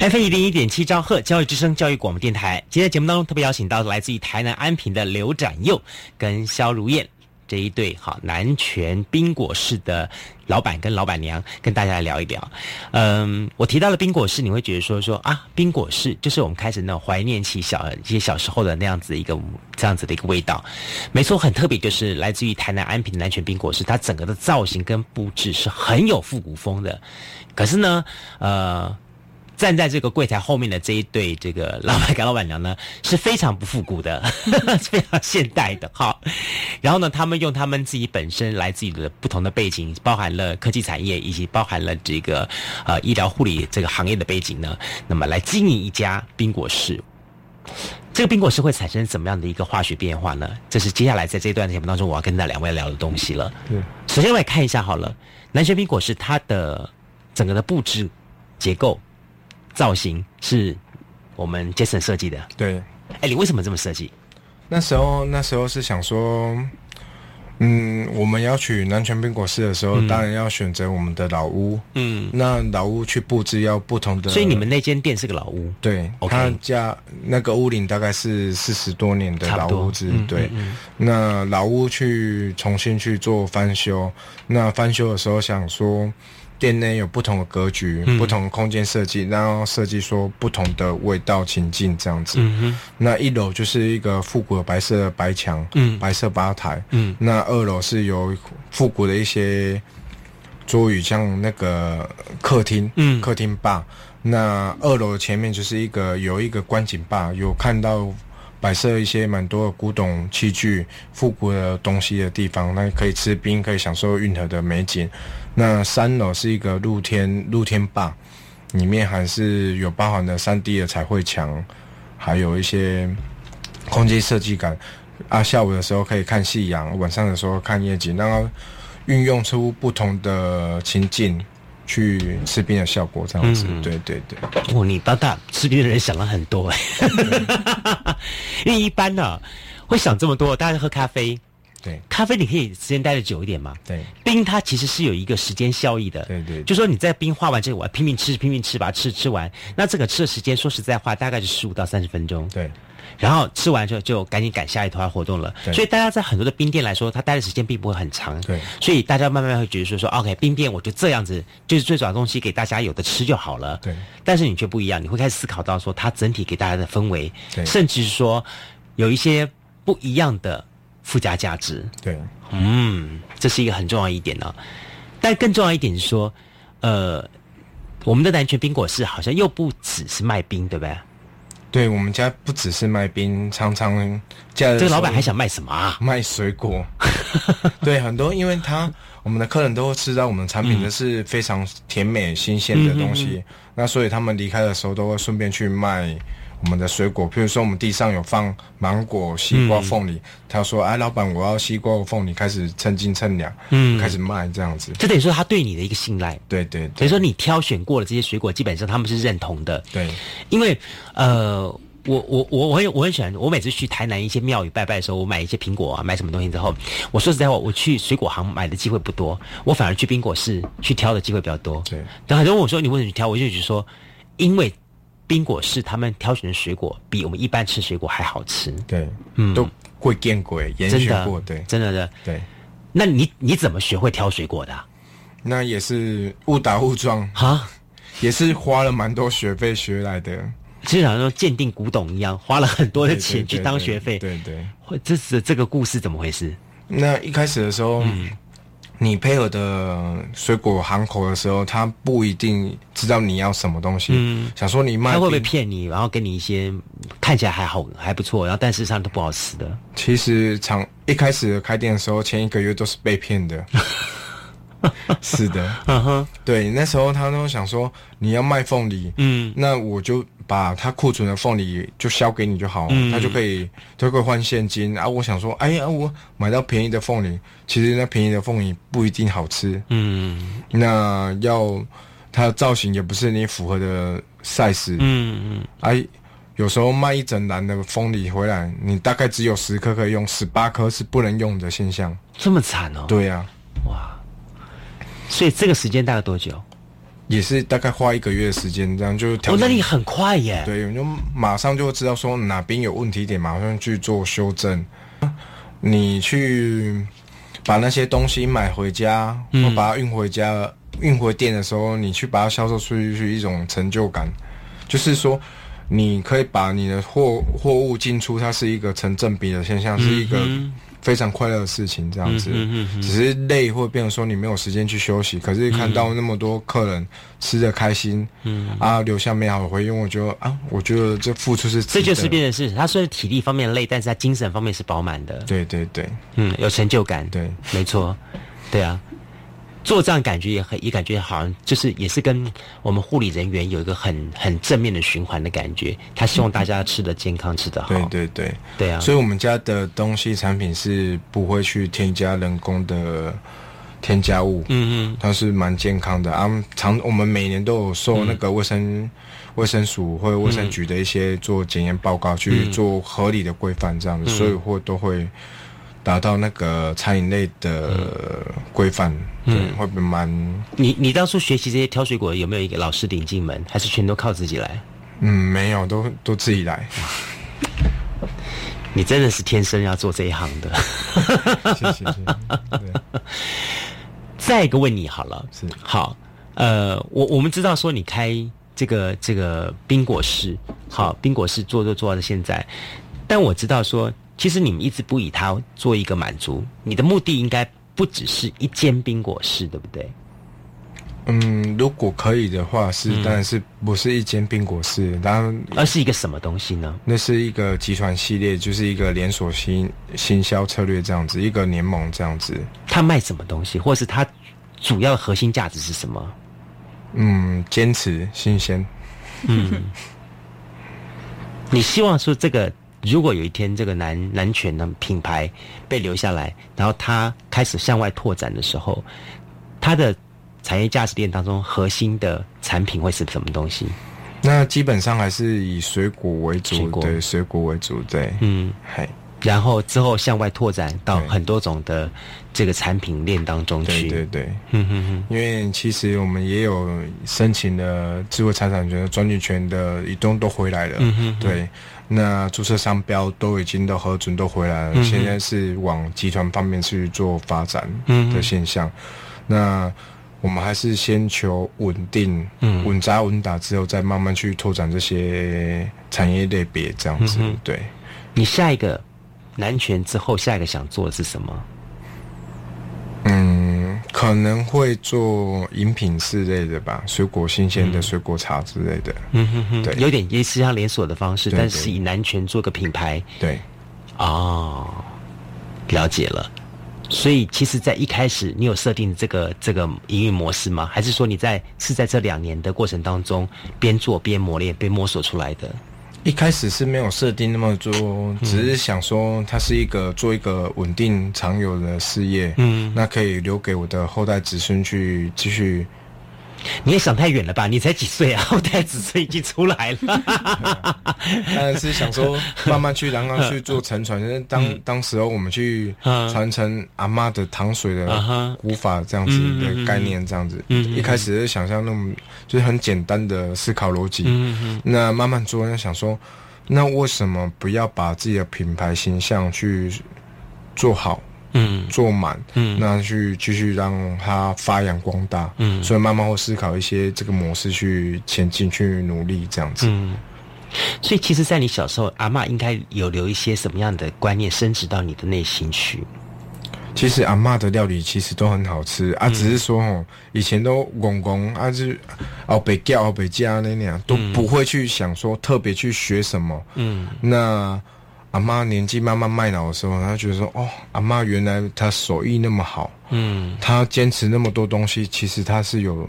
F 一零一点七兆赫教育之声教育广播电台，今天节目当中特别邀请到来自于台南安平的刘展佑跟肖如燕这一对好南泉冰果室的老板跟老板娘，跟大家来聊一聊。嗯，我提到了冰果室，你会觉得说说啊，冰果室就是我们开始那种怀念起小一些小时候的那样子一个这样子的一个味道。没错，很特别，就是来自于台南安平的南泉冰果室，它整个的造型跟布置是很有复古风的。可是呢，呃。站在这个柜台后面的这一对这个老板跟老板娘呢，是非常不复古的，非常现代的。好，然后呢，他们用他们自己本身来自己的不同的背景，包含了科技产业以及包含了这个呃医疗护理这个行业的背景呢，那么来经营一家冰果室。这个冰果室会产生怎么样的一个化学变化呢？这是接下来在这段节目当中我要跟那两位聊的东西了。对，首先我来看一下好了，南轩冰果室它的整个的布置结构。造型是我们 Jason 设计的。对，哎，你为什么这么设计？那时候那时候是想说，嗯，我们要去南泉冰果室的时候，当然要选择我们的老屋。嗯，那老屋去布置要不同的。所以你们那间店是个老屋。对，他家那个屋龄大概是四十多年的老屋子。对，那老屋去重新去做翻修，那翻修的时候想说。店内有不同的格局、不同的空间设计，然后设计说不同的味道情境这样子。那一楼就是一个复古的白色白墙、白色吧台。嗯那二楼是有复古的一些桌椅，像那个客厅、客厅吧。那二楼前面就是一个有一个观景吧，有看到摆设一些蛮多的古董器具、复古的东西的地方。那可以吃冰，可以享受运河的美景。那三楼是一个露天露天坝，里面还是有包含的三 D 的彩绘墙，还有一些空间设计感。啊，下午的时候可以看夕阳，晚上的时候看夜景，然后运用出不同的情境去吃冰的效果，这样子。对对对。哦，你大大吃冰的人想了很多哎，因为一般呢会想这么多，大家喝咖啡。对，咖啡你可以时间待的久一点嘛？对，冰它其实是有一个时间效益的。对对，就说你在冰化完之后，我拼命吃，拼命吃，把它吃吃完。那这个吃的时间，说实在话，大概是十五到三十分钟。对，然后吃完之后就赶紧赶下一团活动了。所以大家在很多的冰店来说，它待的时间并不会很长。对，所以大家慢慢会觉得说说，OK，冰店我就这样子，就是最主要东西给大家有的吃就好了。对，但是你却不一样，你会开始思考到说，它整体给大家的氛围，对，甚至是说有一些不一样的附加价值。对。嗯，这是一个很重要一点呢。但更重要一点是说，呃，我们的南泉冰果室好像又不只是卖冰，对不对？对我们家不只是卖冰，常常这个老板还想卖什么啊？卖水果，对很多，因为他我们的客人都会吃到我们产品的是非常甜美新鲜的东西，那所以他们离开的时候都会顺便去卖我们的水果，譬如说我们地上有放芒果、西瓜、凤梨，他说：“哎，老板，我要西瓜、凤梨，开始称斤称两，嗯。开始卖这样子。这等于说他对你的一个信赖，对对等于说你挑选过了这些水果，基本上他们是认同的。对，因为呃，我我我我很我很喜欢，我每次去台南一些庙宇拜拜的时候，我买一些苹果啊，买什么东西之后，我说实在话，我去水果行买的机会不多，我反而去冰果室去挑的机会比较多。对，然后很多人问我说你为什么去挑，我就觉得说，因为冰果是他们挑选的水果比我们一般吃水果还好吃。对，嗯都会见鬼，严真过，对真的的。对。那你你怎么学会挑水果的啊？那也是误打误撞啊，也是花了蛮多学费学来的。就好像说鉴定古董一样，花了很多的钱去当学费。对对。会这是这个故事怎么回事？那一开始的时候，你配合的水果行口的时候，他不一定知道你要什么东西。嗯想说你卖他会不会骗你，然后给你一些看起来还好还不错，然后但事实上都不好吃的？其实厂一开始开店的时候，前一个月都是被骗的。是的，嗯哼，对，那时候他都想说你要卖凤梨，嗯，那我就把他库存的凤梨就销给你就好，嗯他就可以就可以换现金啊。我想说，哎呀，我买到便宜的凤梨，其实那便宜的凤梨不一定好吃，嗯那要它的造型也不是你符合的 size，嗯嗯，哎，有时候卖一整篮的凤梨回来，你大概只有十颗可以用，十八颗是不能用的现象。这么惨哦？对呀、哇！所以这个时间大概多久？也是大概花一个月的时间，这样就调哦，那你很快耶。对，我就马上就会知道说哪边有问题点，马上去做修正。你去把那些东西买回家，嗯或把它运回家、运回店的时候，你去把它销售出去，是一种成就感。就是说，你可以把你的货货物进出，它是一个成正比的现象，是一个嗯非常快乐的事情。这样子，嗯哼嗯只是累会变成说你没有时间去休息，可是看到那么多客人吃的开心，嗯啊，留下美好的回忆，我觉得啊，我觉得这付出是这就是变成是他虽然体力方面累，但是他精神方面是饱满的。对对对，嗯，有成就感。对，没错，对啊，做这样感觉也很也感觉好像就是也是跟我们护理人员有一个很很正面的循环的感觉。他希望大家吃的健康，吃的好。对对对，对啊，所以我们家的东西产品是不会去添加人工的添加物，嗯嗯，它是蛮健康的啊。常我们每年都有受那个卫生、卫生署或者卫生局的一些做检验报告，去嗯做合理的规范，这样子，嗯所以会都会达到那个餐饮类的规范，嗯对，会蛮你你当初学习这些挑水果有没有一个老师领进门，还是全都靠自己来？嗯没有，都都自己来。你真的是天生要做这一行的。谢谢谢谢。再一个问你好了，是好，呃，我我们知道说你开这个这个冰果室，好，冰果室做做做到现在，但我知道说，其实你们一直不以它做一个满足，你的目的应该不只是一间冰果室，对不对？嗯，如果可以的话，是嗯当然是不是一间冰果室，然后而是一个什么东西呢？那是一个集团系列，就是一个连锁行行销策略这样子，一个联盟这样子。他卖什么东西，或是他主要的核心价值是什么？嗯，坚持新鲜。嗯，你希望说这个，如果有一天这个南南拳的品牌被留下来，然后它开始向外拓展的时候，它的产业价值链当中核心的产品会是什么东西？那基本上还是以水果为主，对，水果为主，对，嗯，嘿，然后之后向外拓展到很多种的这个产品链当中去。对对。嗯哼哼，因为其实我们也有申请的智慧财产权的专利权的移动都回来了，嗯哼哼。对，那注册商标都已经都核准都回来了，现在是往集团方面去做发展嗯的现象。那我们还是先求稳定，嗯。稳扎稳打之后，再慢慢去拓展这些产业类别，这样子，嗯对。你下一个南拳之后，下一个想做的是什么？嗯，可能会做饮品之类的吧，水果新鲜的水果茶之类的。嗯哼哼，对有点类似像连锁的方式，但是以南泉做个品牌。对，哦，了解了。所以其实，在一开始你有设定这个这个营运模式吗？还是说你在是在这两年的过程当中边做边磨练、边摸索出来的？一开始是没有设定那么多，只是想说它是一个做一个稳定长有的事业，嗯，那可以留给我的后代子孙去继续。你也想太远了吧？你才几岁啊？后代子孙已经出来了。当然是想说慢慢去，然后去做沉船。就是当、当时候我们去嗯传承阿妈的糖水的古法这样子的概念，这样子。嗯嗯一开始是想象那种就是很简单的思考逻辑，嗯嗯那慢慢做，那想说，那为什么不要把自己的品牌形象去做好？嗯做满，嗯那去继续让它发扬光大，嗯所以慢慢会思考一些这个模式去前进，去努力这样子。嗯。所以其实，在你小时候，阿妈应该有留一些什么样的观念深植到你的内心去？其实阿妈的料理其实都很好吃啊，只是说哦，以前都公公啊，就是哦北叫熬北家那样，都不会去想说特别去学什么。嗯那阿妈年纪慢慢迈老的时候，她觉得说，哦，阿妈原来她手艺那么好，嗯她坚持那么多东西，其实她是有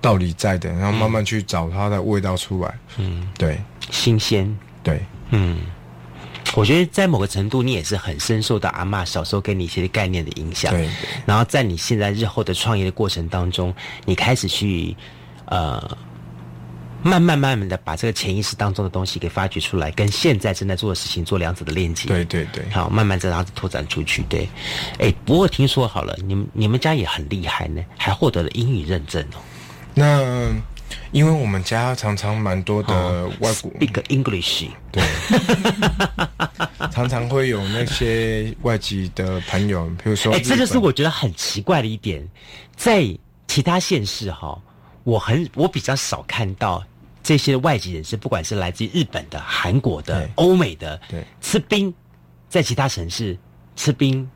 道理在的，然后慢慢去找它的味道出来。嗯，对新鲜。对，嗯，我觉得在某个程度，你也是很深受到阿妈小时候给你一些概念的影响。对对然后在你现在日后的创业的过程当中，你开始去呃。慢慢慢慢的把这个潜意识当中的东西给发掘出来，跟现在正在做的事情做两者的链接。对对对，好，慢慢这样子拓展出去。对，哎，不过听说好了，你们你们家也很厉害呢，还获得了英语认证哦。那因为我们家常常蛮多的哦外国，Speak English。对，常常会有那些外籍的朋友，比如说哎，这就是我觉得很奇怪的一点，在其他县市哈，我很我比较少看到这些外籍人士，不管是来自于日本的、韩国的对、欧美的，对吃冰，在其他城市吃冰。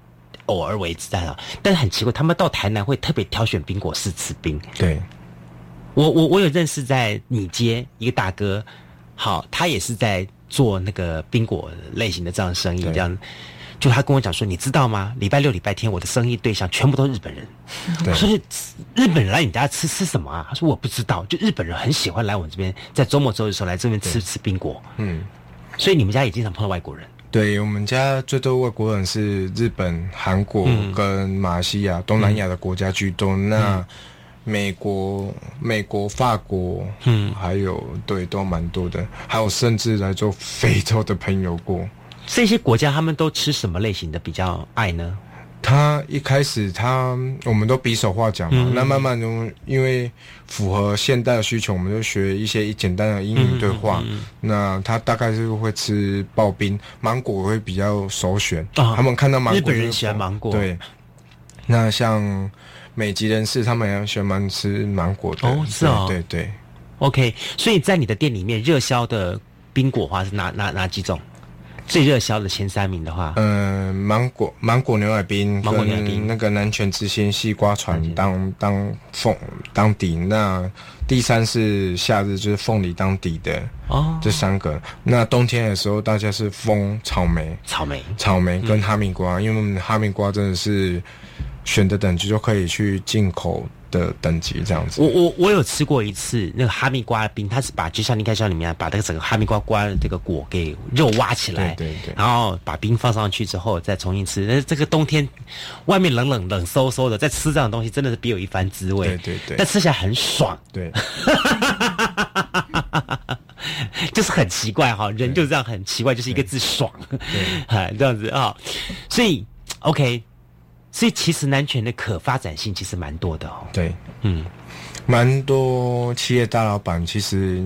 偶尔为之啊，但是很奇怪，他们到台南会特别挑选冰果室吃冰。对我我我有认识在米街一个大哥，好，他也是在做那个冰果类型的这样的生意，对这样，就他跟我讲说，你知道吗？礼拜六、礼拜天我的生意对象全部都是日本人。对我说日本人来你家吃吃什么啊？他说我不知道，就日本人很喜欢来我们这边，在周末周日的时候来这边吃吃冰果，嗯。所以你们家也经常碰到外国人。对我们家最多外国人是日本、韩国嗯跟马来西亚、东南亚的国家居多。那美国、美国、法国，嗯还有对都蛮多的，还有甚至来做非洲的朋友过。这些国家他们都吃什么类型的比较爱呢？他一开始他我们都比手画脚嘛，嗯那慢慢中因为符合现代的需求，我们就学一些简单的英语对话。嗯那他大概是会吃刨冰，芒果会比较首选。啊他们看到芒果日本人喜欢芒果对。那像美籍人士，他们也喜欢吃芒果的。哦是哦对对对。OK，所以在你的店里面热销的冰果花是哪哪哪几种？最热销的前三名的话，嗯，芒果芒果牛奶冰，芒果牛奶冰。那个南泉之星西瓜船当当凤当底，那第三是夏日就是凤梨当底的哦，这三个。那冬天的时候，大家是枫草莓、草莓，草莓跟哈密瓜，因为我们哈密瓜真的是选的等级就可以去进口的等级这样子。我我我有吃过一次那个哈密瓜冰，它是把就像你开箱里面把那个整个哈密瓜瓜的这个果给肉挖起来，对对对。然后把冰放上去之后再重新吃。那这个冬天外面冷冷冷飕飕的，再吃这样的东西真的是别有一番滋味。对对对。但吃起来很爽，对，就是很奇怪哈，人就这样很奇怪，就是一个字爽，哎，这样子啊，所以 OK，所以其实南拳的可发展性其实蛮多的哦。对，嗯，蛮多企业大老板其实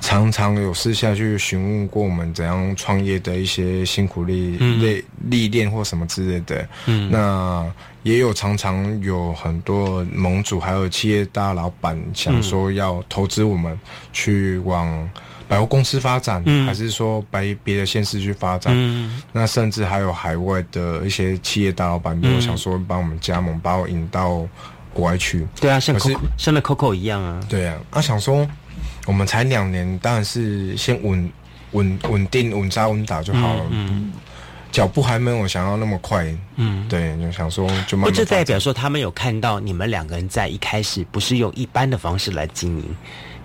常常有私下去询问过我们怎样创业的一些辛苦历嗯历历练或什么之类的。嗯那也有常常有很多盟主还有企业大老板想说要投资我们去往百货公司发展，嗯还是说白别的县市去发展？嗯那甚至还有海外的一些企业大老板，嗯都想说帮我们加盟，把我引到国外去。对啊，像像那 Coco 一样啊。对啊，他、想说我们才两年，当然是先稳稳稳定稳扎稳打就好了。嗯脚步还没有想要那么快。嗯，对，就想说就慢不，慢发展。这代表说他们有看到你们两个人在一开始不是用一般的方式来经营，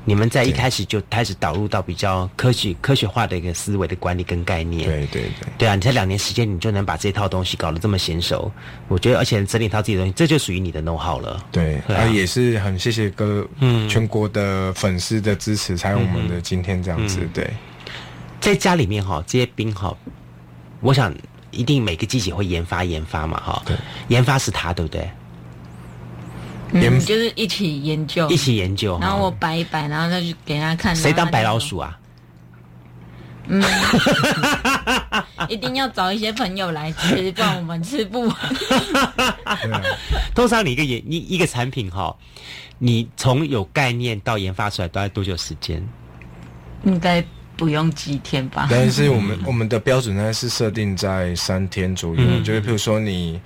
你们在一开始就开始导入到比较科学科学化的一个思维的管理跟概念。对对对，对啊，你才两年时间，你就能把这套东西搞得这么娴熟，我觉得而且整理一套自己的东西，这就属于你的 know how 了。对，对啊啊，也是很谢谢各嗯全国的粉丝的支持，才有我们的今天这样子。嗯对，在家里面哈，这些兵哈，我想一定每个季节会研发研发嘛哈。对，研发是他对不对？研嗯，就是一起研究，一起研究。然后我摆一摆，然后再去给他看。谁当白老鼠啊？嗯，一定要找一些朋友来吃，不然我们吃不完。通常你一个研一一个产品哈，你从有概念到研发出来，大概多久时间？应该不用几天吧？但是我们我们的标准呢是设定在三天左右，嗯就是譬如说你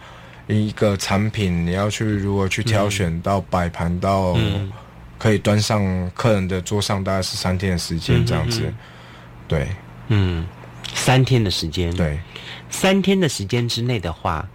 一个产品你要去如何去挑选到摆盘到嗯可以端上客人的桌上，大概是三天的时间这样子。嗯对嗯，三天的时间。，对三天的时间之内的话，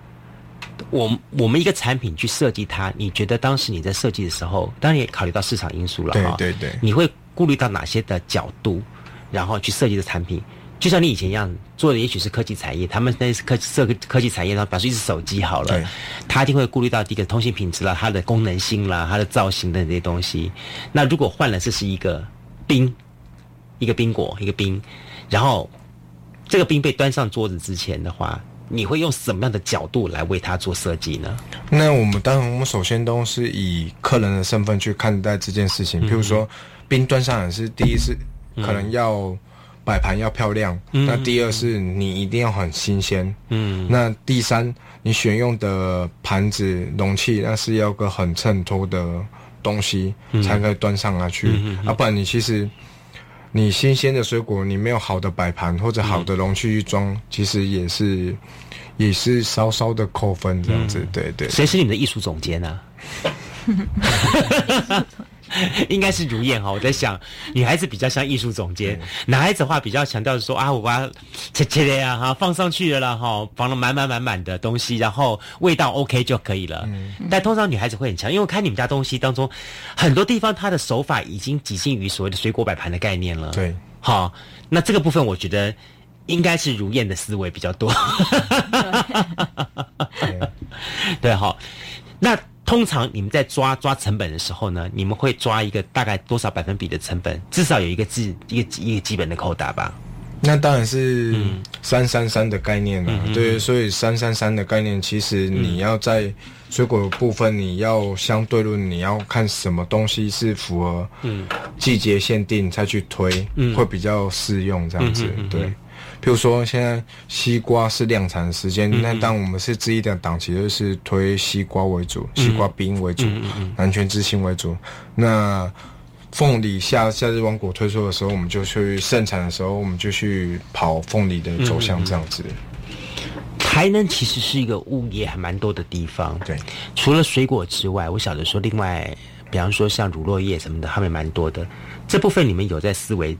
我我们一个产品去设计它，你觉得当时你在设计的时候，当然也考虑到市场因素了哈。对对对你会顾虑到哪些的角度，然后去设计的产品？就像你以前一样做的，也许是科技产业，他们那是科设科技产业，然后表示一只手机好了，他一定会顾虑到第一个通信品质啦、它的功能性啦、它的造型等这些东西。那如果换了这是一个冰，一个冰果，一个冰，然后这个冰被端上桌子之前的话，你会用什么样的角度来为它做设计呢？那我们当然，我们首先都是以客人的身份去看待这件事情。譬如说，冰端上来是第一次可能要摆盘要漂亮，那第二是你一定要很新鲜，嗯。那第三你选用的盘子容器那是要个很衬托的东西才可以端上来去，啊，不然你其实。你新鲜的水果，你没有好的摆盘或者好的容器去装，其实也是也是稍稍的扣分这样子，对对。谁是你们的艺术总监呢、应该是如燕哈，我在想，女孩子比较像艺术总监，男孩子的话比较强调是说啊，我把它切切的呀哈，放上去了啦哈，放了满满满满的东西，然后味道 OK 就可以了。但通常女孩子会很强，因为我看你们家东西当中，很多地方她的手法已经几近于所谓的水果摆盘的概念了。对，好，那这个部分我觉得应该是如燕的思维比较多。对，好。那通常你们在抓抓成本的时候呢，你们会抓一个大概多少百分比的成本？至少有一个基一个一个基本的扣打吧。那当然是三三三的概念啊，对，所以三三三的概念，其实你要在水果部分，你要相对论，你要看什么东西是符合季节限定再去推，嗯。会比较适用这样子，对。譬如说，现在西瓜是量产的时间，那当我们是之一的档期，就是推西瓜为主，西瓜冰为主，南拳之星为主。那凤梨夏夏日王果推出的时候，我们就去盛产的时候，我们就去跑凤梨的走向这样子。台南其实是一个物业还蛮多的地方，对，除了水果之外，我晓得说另外，比方说像乳酪业什么的，他们也蛮多的。这部分你们有在思维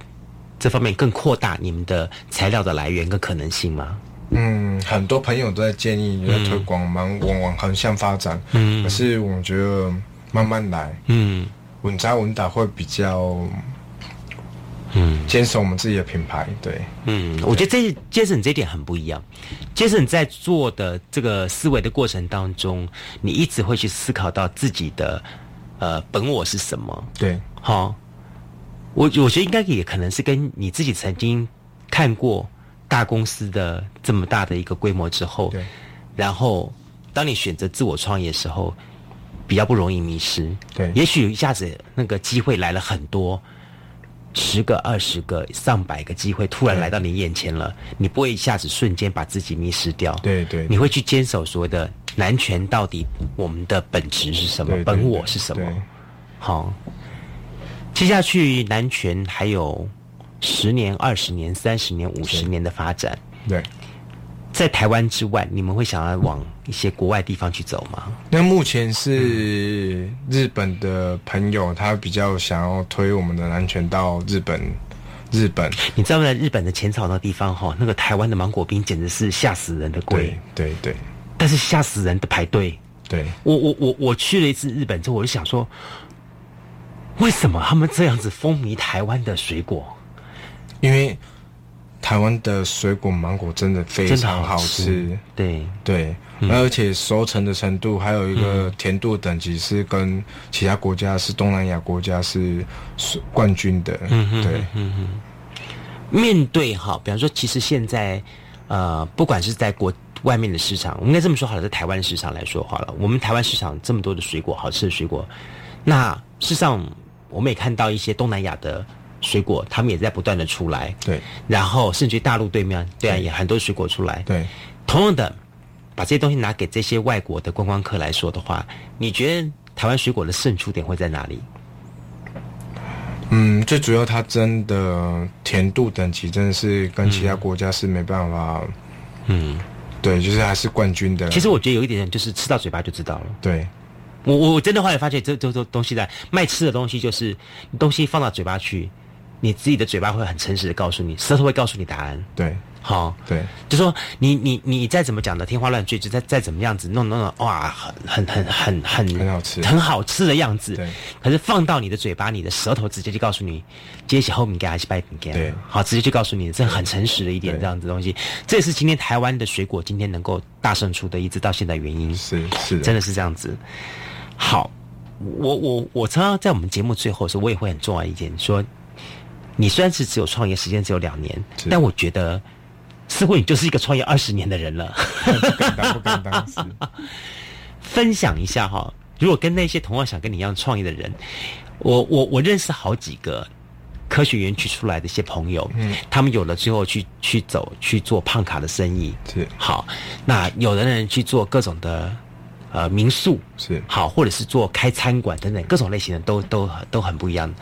这方面更扩大你们的材料的来源跟可能性吗？嗯，很多朋友都在建议，在推广，往往往横向发展。嗯可是我觉得慢慢来，嗯稳扎稳打会比较嗯坚守我们自己的品牌。对，嗯，我觉得这杰森这一点很不一样。杰森在做的这个思维的过程当中，你一直会去思考到自己的呃本我是什么。对，好，我我觉得应该也可能是跟你自己曾经看过大公司的这么大的一个规模之后，对，然后当你选择自我创业的时候，比较不容易迷失。对也许一下子那个机会来了很多。十个、二十个、上百个机会突然来到你眼前了，你不会一下子瞬间把自己迷失掉。对对你会去坚守所谓的男权到底我们的本质是什么，对对本我是什么？好，接下去南拳还有十年、二十年、三十年、五十年的发展。对，在台湾之外，你们会想要往一些国外地方去走吗？那目前是日本的朋友，他比较想要推我们的南拳到日本。日本，你知道在日本的浅草那地方哈，那个台湾的芒果冰简直是吓死人的贵，对对，但是吓死人的排队。对，我我我我去了一次日本之后，我就想说，为什么他们这样子风靡台湾的水果？因为台湾的水果芒果真的非常好吃，对。对，而且熟成的程度还有一个甜度等级是跟其他国家是东南亚国家是冠军的，嗯对，嗯哼。面对哈，比方说，其实现在呃，不管是在国外面的市场，我们应该这么说好了，在台湾市场来说好了，我们台湾市场这么多的水果，好吃的水果，那事实上我们也看到一些东南亚的。水果，他们也在不断的出来。对，然后甚至大陆对面，对啊，也很多水果出来。对，同样的，把这些东西拿给这些外国的观光客来说的话，你觉得台湾水果的胜出点会在哪里？嗯，最主要它真的甜度等级真的是跟其他国家是没办法。嗯，对，就是还是冠军的。其实我觉得有一点就是吃到嘴巴就知道了。对。我我真的后来发现，这这这东西在卖吃的东西，就是东西放到嘴巴去。你自己的嘴巴会很诚实的告诉你，舌头会告诉你答案。对，好，对，就说你你你再怎么讲的天花乱坠，就再再怎么样子弄弄弄，哇，很很很很很很好吃，很好吃的样子。对，可是放到你的嘴巴，你的舌头直接就告诉你，接起后面给还是白饼给。对，好，直接就告诉你，这很诚实的一点这样子东西。这也是今天台湾的水果今天能够大胜出的一直到现在原因。是是，真的是这样子。好，我我我常常在我们节目最后的时候，我也会很重要一点说。你虽然是只有创业时间只有两年，但我觉得似乎你就是一个创业二十年的人了。不敢当，不敢当。分享一下哈，如果跟那些同样想跟你一样创业的人，我我我认识好几个科学园区出来的一些朋友，嗯，他们有了之后去去走去做胖卡的生意，是好。那有的人去做各种的呃民宿，是好，或者是做开餐馆等等各种类型的都都都很不一样。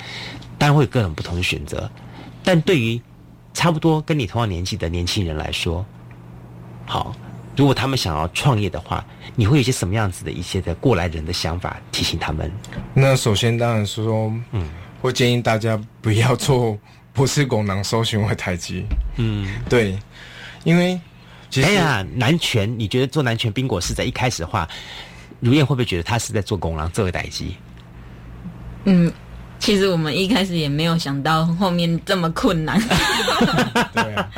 当然会有各种不同的选择，但对于差不多跟你同样年纪的年轻人来说，好，如果他们想要创业的话，你会有一些什么样子的一些的过来人的想法提醒他们？那首先当然是说，嗯，会建议大家不要做不是功能搜寻或台积，嗯，对，因为哎呀，南拳，你觉得做南拳冰果是在一开始的话，如燕会不会觉得他是在做拱囊这个台积？嗯。其实我们一开始也没有想到后面这么困难，对啊，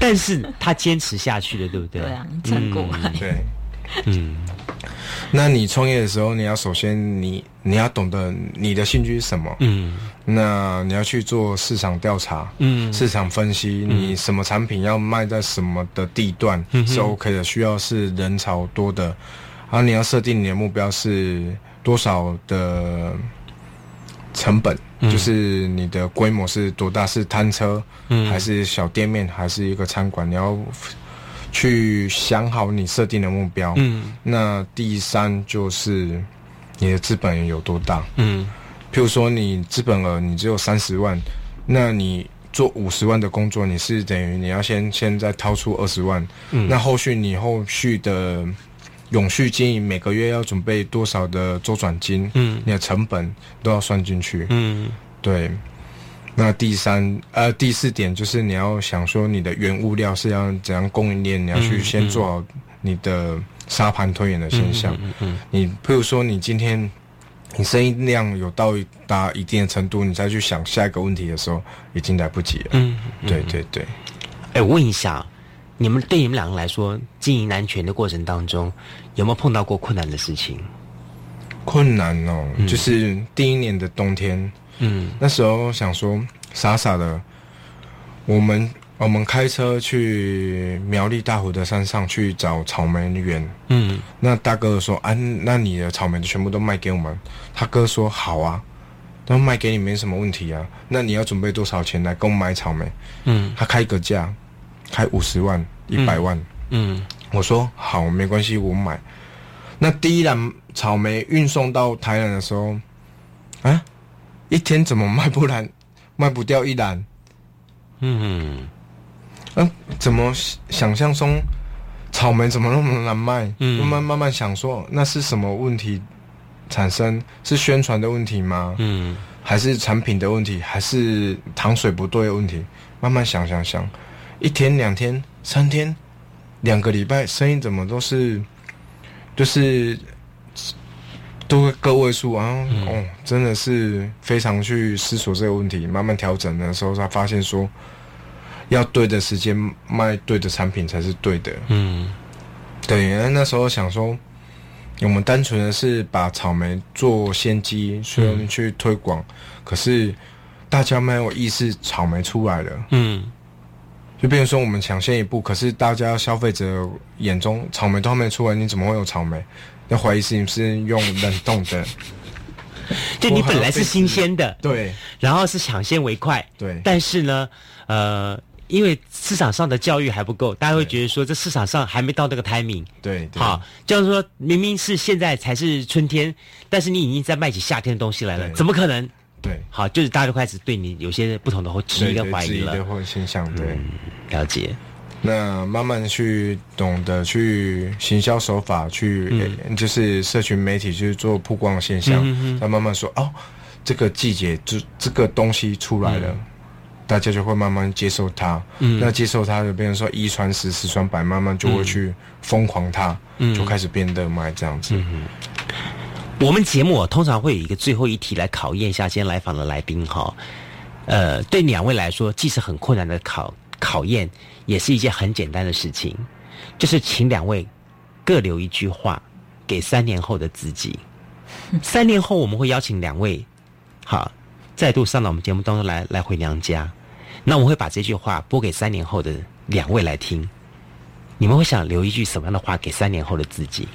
但是他坚持下去了，对不对？对啊，成果。对，嗯，那你创业的时候，你要首先你你要懂得你的兴趣是什么，嗯，那你要去做市场调查，嗯，市场分析，你什么产品要卖在什么的地段是 OK 的，需要是人潮多的，然后你要设定你的目标是多少的。成本就是你的规模是多大？是摊车，还是小店面，还是一个餐馆？你要去想好你设定的目标。嗯，那第三就是你的资本有多大？嗯，譬如说你资本额你只有三十万，那你做五十万的工作，你是等于你要先先再掏出二十万。嗯，那后续你后续的。永续经营每个月要准备多少的周转金？嗯，你的成本都要算进去。嗯，对。那第三呃第四点就是你要想说你的原物料是要怎样供应链，你要去先做好你的沙盘推演的现象。嗯嗯。你譬如说你今天你声音量有到达一定的程度，你再去想下一个问题的时候，已经来不及了。嗯，对对对。哎，我问一下。你们对你们两个来说，经营男权的过程当中，有没有碰到过困难的事情？困难哦，就是第一年的冬天，嗯，那时候想说傻傻的，我们我们开车去苗栗大湖的山上去找草莓园，嗯，那大哥说啊，那你的草莓全部都卖给我们，他哥说好啊，那卖给你没什么问题啊，那你要准备多少钱来跟我买草莓？嗯，他开个价。开五十万、一百万，嗯，我说好，没关系，我买。那第一篮草莓运送到台南的时候，啊，一天怎么卖不完，卖不掉一篮？嗯嗯，怎么想象中草莓怎么那么难卖？嗯慢慢慢慢想说，那是什么问题产生？是宣传的问题吗？嗯还是产品的问题？还是糖水不对的问题？慢慢想想想，一天、两天、三天、两个礼拜，生意怎么都是，就是都会个位数啊！哦，真的是非常去思索这个问题，慢慢调整的时候，才发现说，要对的时间卖对的产品才是对的。嗯对，那那时候想说，我们单纯的是把草莓做先机，去去推广，可是大家没有意识草莓出来了，嗯就变成说我们抢先一步，可是大家消费者眼中草莓都还没出来，你怎么会有草莓？要怀疑是你是用冷冻的，就你本来是新鲜的，对。然后是抢先为快，对。但是呢，呃，因为市场上的教育还不够，大家会觉得说这市场上还没到那个 timing。对对，好，就是说明明是现在才是春天，但是你已经在卖起夏天的东西来了，怎么可能？对好，就是大家都开始对你有些不同的质疑跟怀疑了。对。嗯，了解。那慢慢去懂得去行销手法，去、呃就是社群媒体去做曝光的现象，嗯再慢慢说哦，这个季节这这个东西出来了。大家就会慢慢接受它，嗯那接受它就变成说一传十，十传百，慢慢就会去疯狂它，嗯就开始变热卖这样子。我们节目、哦、通常会有一个最后一题来考验一下今天来访的来宾哈。呃，对两位来说，既是很困难的考考验，也是一件很简单的事情，就是请两位各留一句话给三年后的自己。三年后，我们会邀请两位，好，再度上到我们节目当中来来回娘家。那我们会把这句话播给三年后的两位来听。你们会想留一句什么样的话给三年后的自己？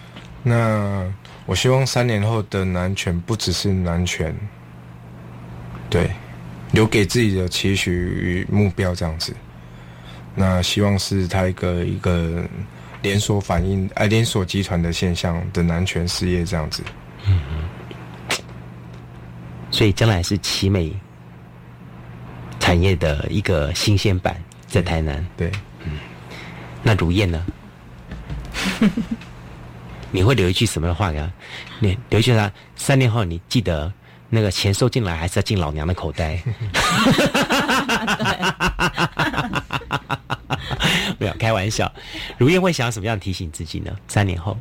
那我希望三年后的男权不只是男权，对，留给自己的期许与目标这样子。那希望是他一个一个连锁反应，哎、连锁集团的现象的男权事业这样子。所以将来是奇美产业的一个新鲜版，在台南。对，嗯那如燕呢？你会留一句什么话给他？你留一句他三年后你记得那个钱收进来还是要进老娘的口袋。没有开玩笑，如燕会想要什么样提醒自己呢？三年后，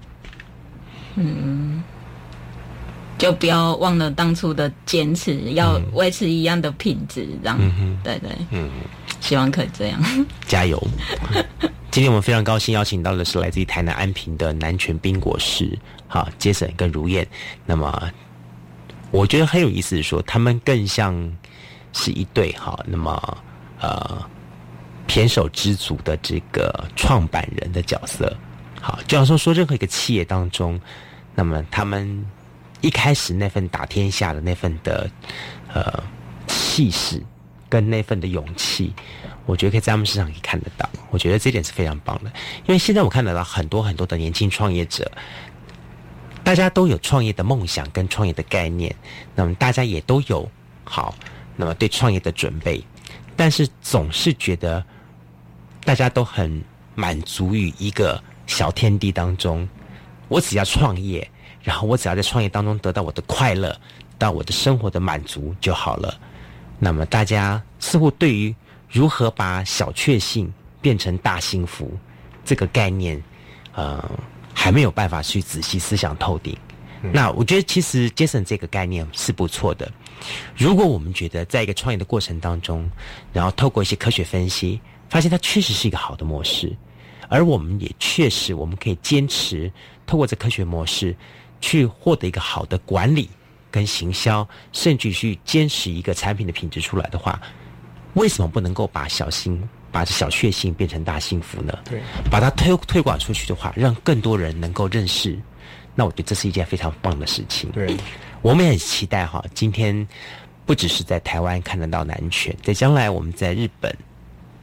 就不要忘了当初的坚持，要维持一样的品质，这样。对对，嗯，希望可以这样。加油！今天我们非常高兴邀请到的是来自于台南安平的南泉冰果室，哈，杰森跟如燕。那么我觉得很有意思，是说他们更像是一对哈，那么呃胼手知足的这个创办人的角色。好，就像说说任何一个企业当中，那么他们一开始那份打天下的那份的呃气势跟那份的勇气，我觉得可以在他们身上可以看得到。我觉得这点是非常棒的，因为现在我看得到很多很多的年轻创业者，大家都有创业的梦想跟创业的概念，那么大家也都有好，那么对创业的准备，但是总是觉得大家都很满足于一个小天地当中，我只要创业，然后我只要在创业当中得到我的快乐，到我的生活的满足就好了。那么大家似乎对于如何把小确幸变成大幸福这个概念，呃，还没有办法去仔细思想透顶。那我觉得其实 Jason 这个概念是不错的。如果我们觉得在一个创业的过程当中，然后透过一些科学分析，发现它确实是一个好的模式，而我们也确实我们可以坚持透过这科学模式去获得一个好的管理跟行销，甚至去坚持一个产品的品质出来的话，为什么不能够把小幸把这小确幸变成大幸福呢？对，把它推推广出去的话，让更多人能够认识，那我觉得这是一件非常棒的事情。对，我们也很期待哈，今天不只是在台湾看得到南拳，在将来我们在日本、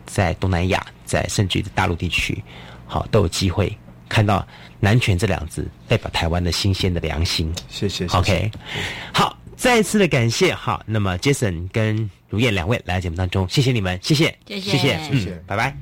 在东南亚、在甚至于大陆地区，好都有机会看到南拳这两字代表台湾的新鲜的良心。谢谢。谢谢 OK，好，再一次的感谢，好，那么 Jason 跟如燕两位来到节目当中，谢谢你们，谢谢，谢谢谢谢，谢谢嗯，拜拜。